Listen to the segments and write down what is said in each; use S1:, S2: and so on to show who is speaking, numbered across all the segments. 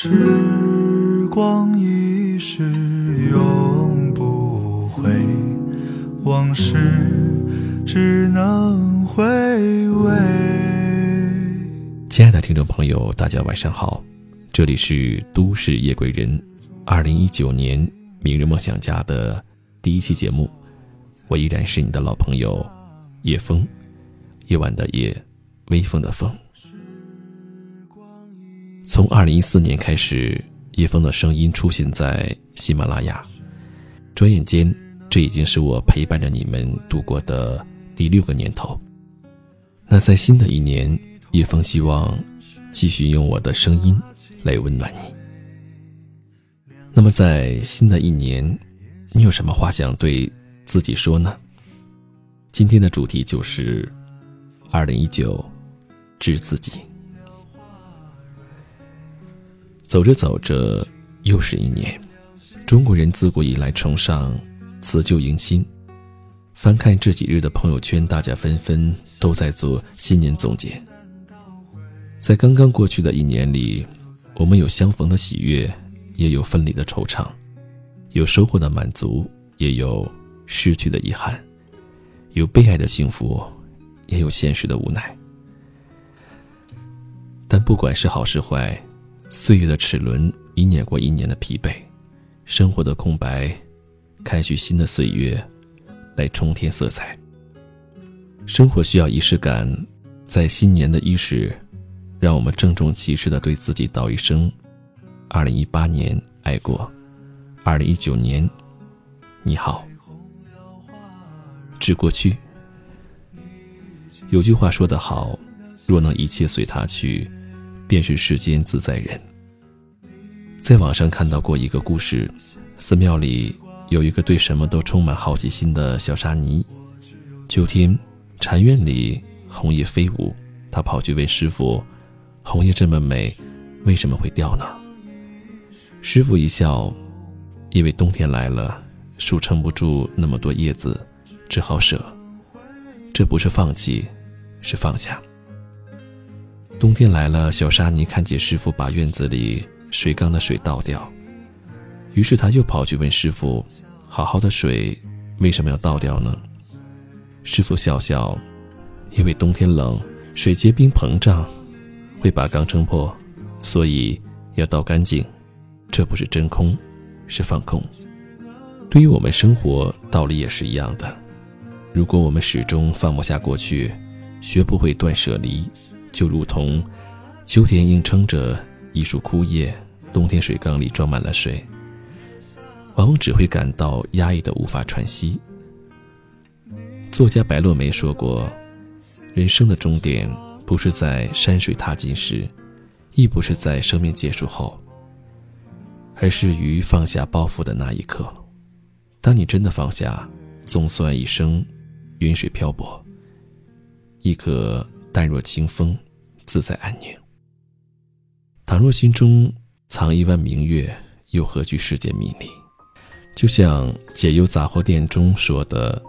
S1: 时光一逝永不回，往事只能回味。
S2: 亲爱的听众朋友，大家晚上好，这里是都市夜归人，二零一九年明日梦想家的第一期节目，我依然是你的老朋友叶风，夜晚的夜，微风的风。从二零一四年开始，叶枫的声音出现在喜马拉雅。转眼间，这已经是我陪伴着你们度过的第六个年头。那在新的一年，叶枫希望继续用我的声音来温暖你。那么，在新的一年，你有什么话想对自己说呢？今天的主题就是二零一九，致自己。走着走着，又是一年。中国人自古以来崇尚辞旧迎新。翻看这几日的朋友圈，大家纷纷都在做新年总结。在刚刚过去的一年里，我们有相逢的喜悦，也有分离的惆怅；有收获的满足，也有失去的遗憾；有被爱的幸福，也有现实的无奈。但不管是好是坏。岁月的齿轮已碾过一年的疲惫，生活的空白，开启新的岁月，来充填色彩。生活需要仪式感，在新年的伊始，让我们郑重其事的对自己道一声：“二零一八年爱过，二零一九年你好。”致过去。有句话说得好：“若能一切随他去。”便是世间自在人。在网上看到过一个故事，寺庙里有一个对什么都充满好奇心的小沙弥。秋天，禅院里红叶飞舞，他跑去问师傅：“红叶这么美，为什么会掉呢？”师傅一笑：“因为冬天来了，树撑不住那么多叶子，只好舍。这不是放弃，是放下。”冬天来了，小沙弥看见师傅把院子里水缸的水倒掉，于是他又跑去问师傅：“好好的水为什么要倒掉呢？”师傅笑笑：“因为冬天冷，水结冰膨胀，会把缸撑破，所以要倒干净。这不是真空，是放空。对于我们生活，道理也是一样的。如果我们始终放不下过去，学不会断舍离。”就如同秋天硬撑着一束枯叶，冬天水缸里装满了水，往往只会感到压抑的无法喘息。作家白落梅说过：“人生的终点不是在山水踏尽时，亦不是在生命结束后，而是于放下包袱的那一刻。当你真的放下，纵算一生云水漂泊，亦可淡若清风。”自在安宁。倘若心中藏一弯明月，又何惧世间迷离？就像解忧杂货店中说的：“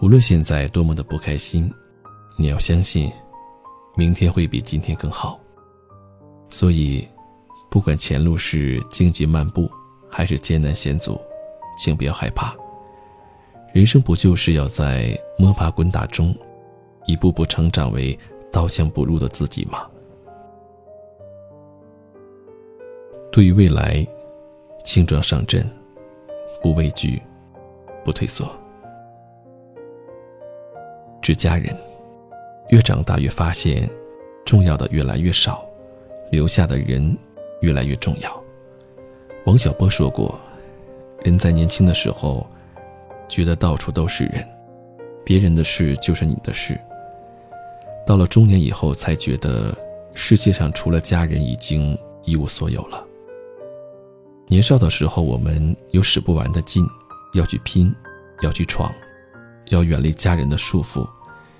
S2: 无论现在多么的不开心，你要相信，明天会比今天更好。”所以，不管前路是荆棘漫步，还是艰难险阻，请不要害怕。人生不就是要在摸爬滚打中，一步步成长为？刀枪不入的自己吗？对于未来，轻装上阵，不畏惧，不退缩。致家人，越长大越发现，重要的越来越少，留下的人越来越重要。王小波说过：“人在年轻的时候，觉得到处都是人，别人的事就是你的事。”到了中年以后，才觉得世界上除了家人，已经一无所有了。年少的时候，我们有使不完的劲，要去拼，要去闯，要远离家人的束缚，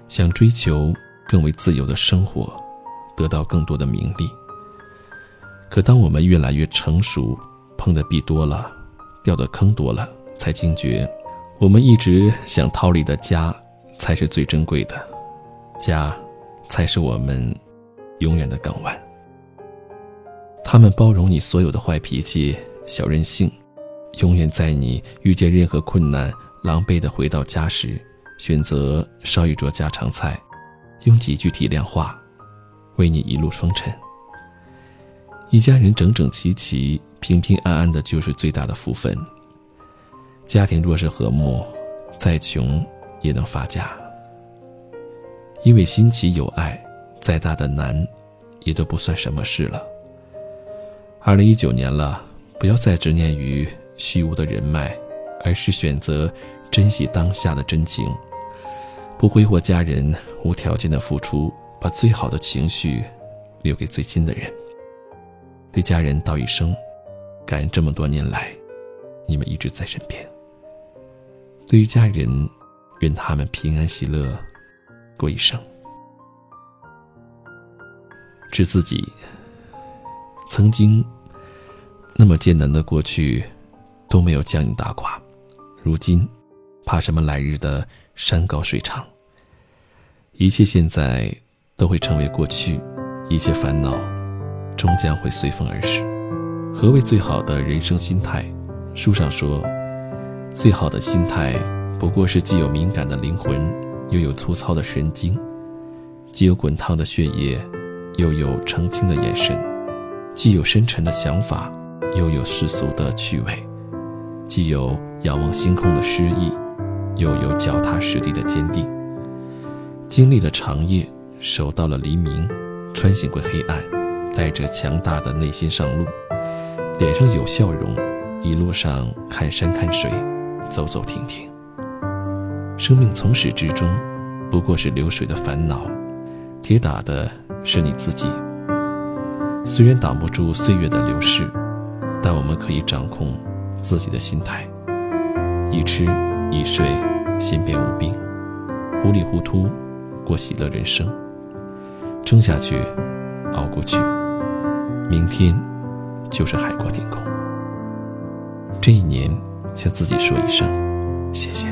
S2: 想追求更为自由的生活，得到更多的名利。可当我们越来越成熟，碰的壁多了，掉的坑多了，才惊觉，我们一直想逃离的家，才是最珍贵的家。才是我们永远的港湾。他们包容你所有的坏脾气、小任性，永远在你遇见任何困难、狼狈的回到家时，选择烧一桌家常菜，用几句体谅话，为你一路风尘。一家人整整齐齐、平平安安的，就是最大的福分。家庭若是和睦，再穷也能发家。因为心齐有爱，再大的难，也都不算什么事了。二零一九年了，不要再执念于虚无的人脉，而是选择珍惜当下的真情，不挥霍家人无条件的付出，把最好的情绪留给最亲的人。对家人道一声，感恩这么多年来，你们一直在身边。对于家人，愿他们平安喜乐，过一生。致自己，曾经那么艰难的过去，都没有将你打垮，如今怕什么来日的山高水长？一切现在都会成为过去，一切烦恼。终将会随风而逝。何为最好的人生心态？书上说，最好的心态不过是既有敏感的灵魂，又有粗糙的神经；既有滚烫的血液，又有澄清的眼神；既有深沉的想法，又有世俗的趣味；既有仰望星空的诗意，又有脚踏实地的坚定。经历了长夜，守到了黎明，穿行过黑暗。带着强大的内心上路，脸上有笑容，一路上看山看水，走走停停。生命从始至终，不过是流水的烦恼，铁打的是你自己。虽然挡不住岁月的流逝，但我们可以掌控自己的心态。一吃一睡，心便无病，糊里糊涂过喜乐人生，撑下去，熬过去。明天就是海阔天空。这一年，向自己说一声谢谢，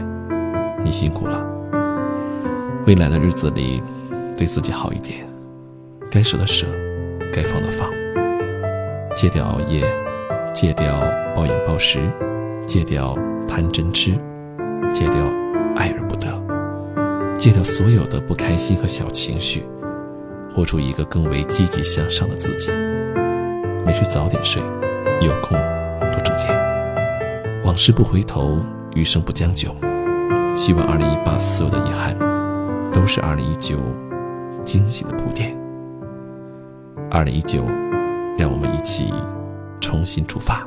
S2: 你辛苦了。未来的日子里，对自己好一点，该舍的舍，该放的放。戒掉熬夜，戒掉暴饮暴食，戒掉贪嗔痴，戒掉爱而不得，戒掉所有的不开心和小情绪，活出一个更为积极向上的自己。没事早点睡，有空多挣钱。往事不回头，余生不将就。希望二零一八所有的遗憾，都是二零一九惊喜的铺垫。二零一九，让我们一起重新出发。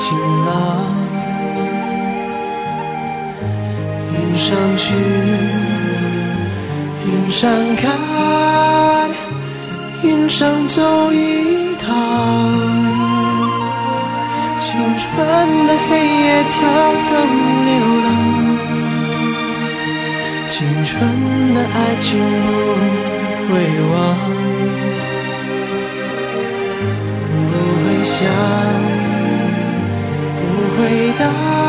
S1: 晴朗。云上去，云上看，云上走一趟。青春的黑夜，跳灯流浪。青春的爱情不。回望，不会想，不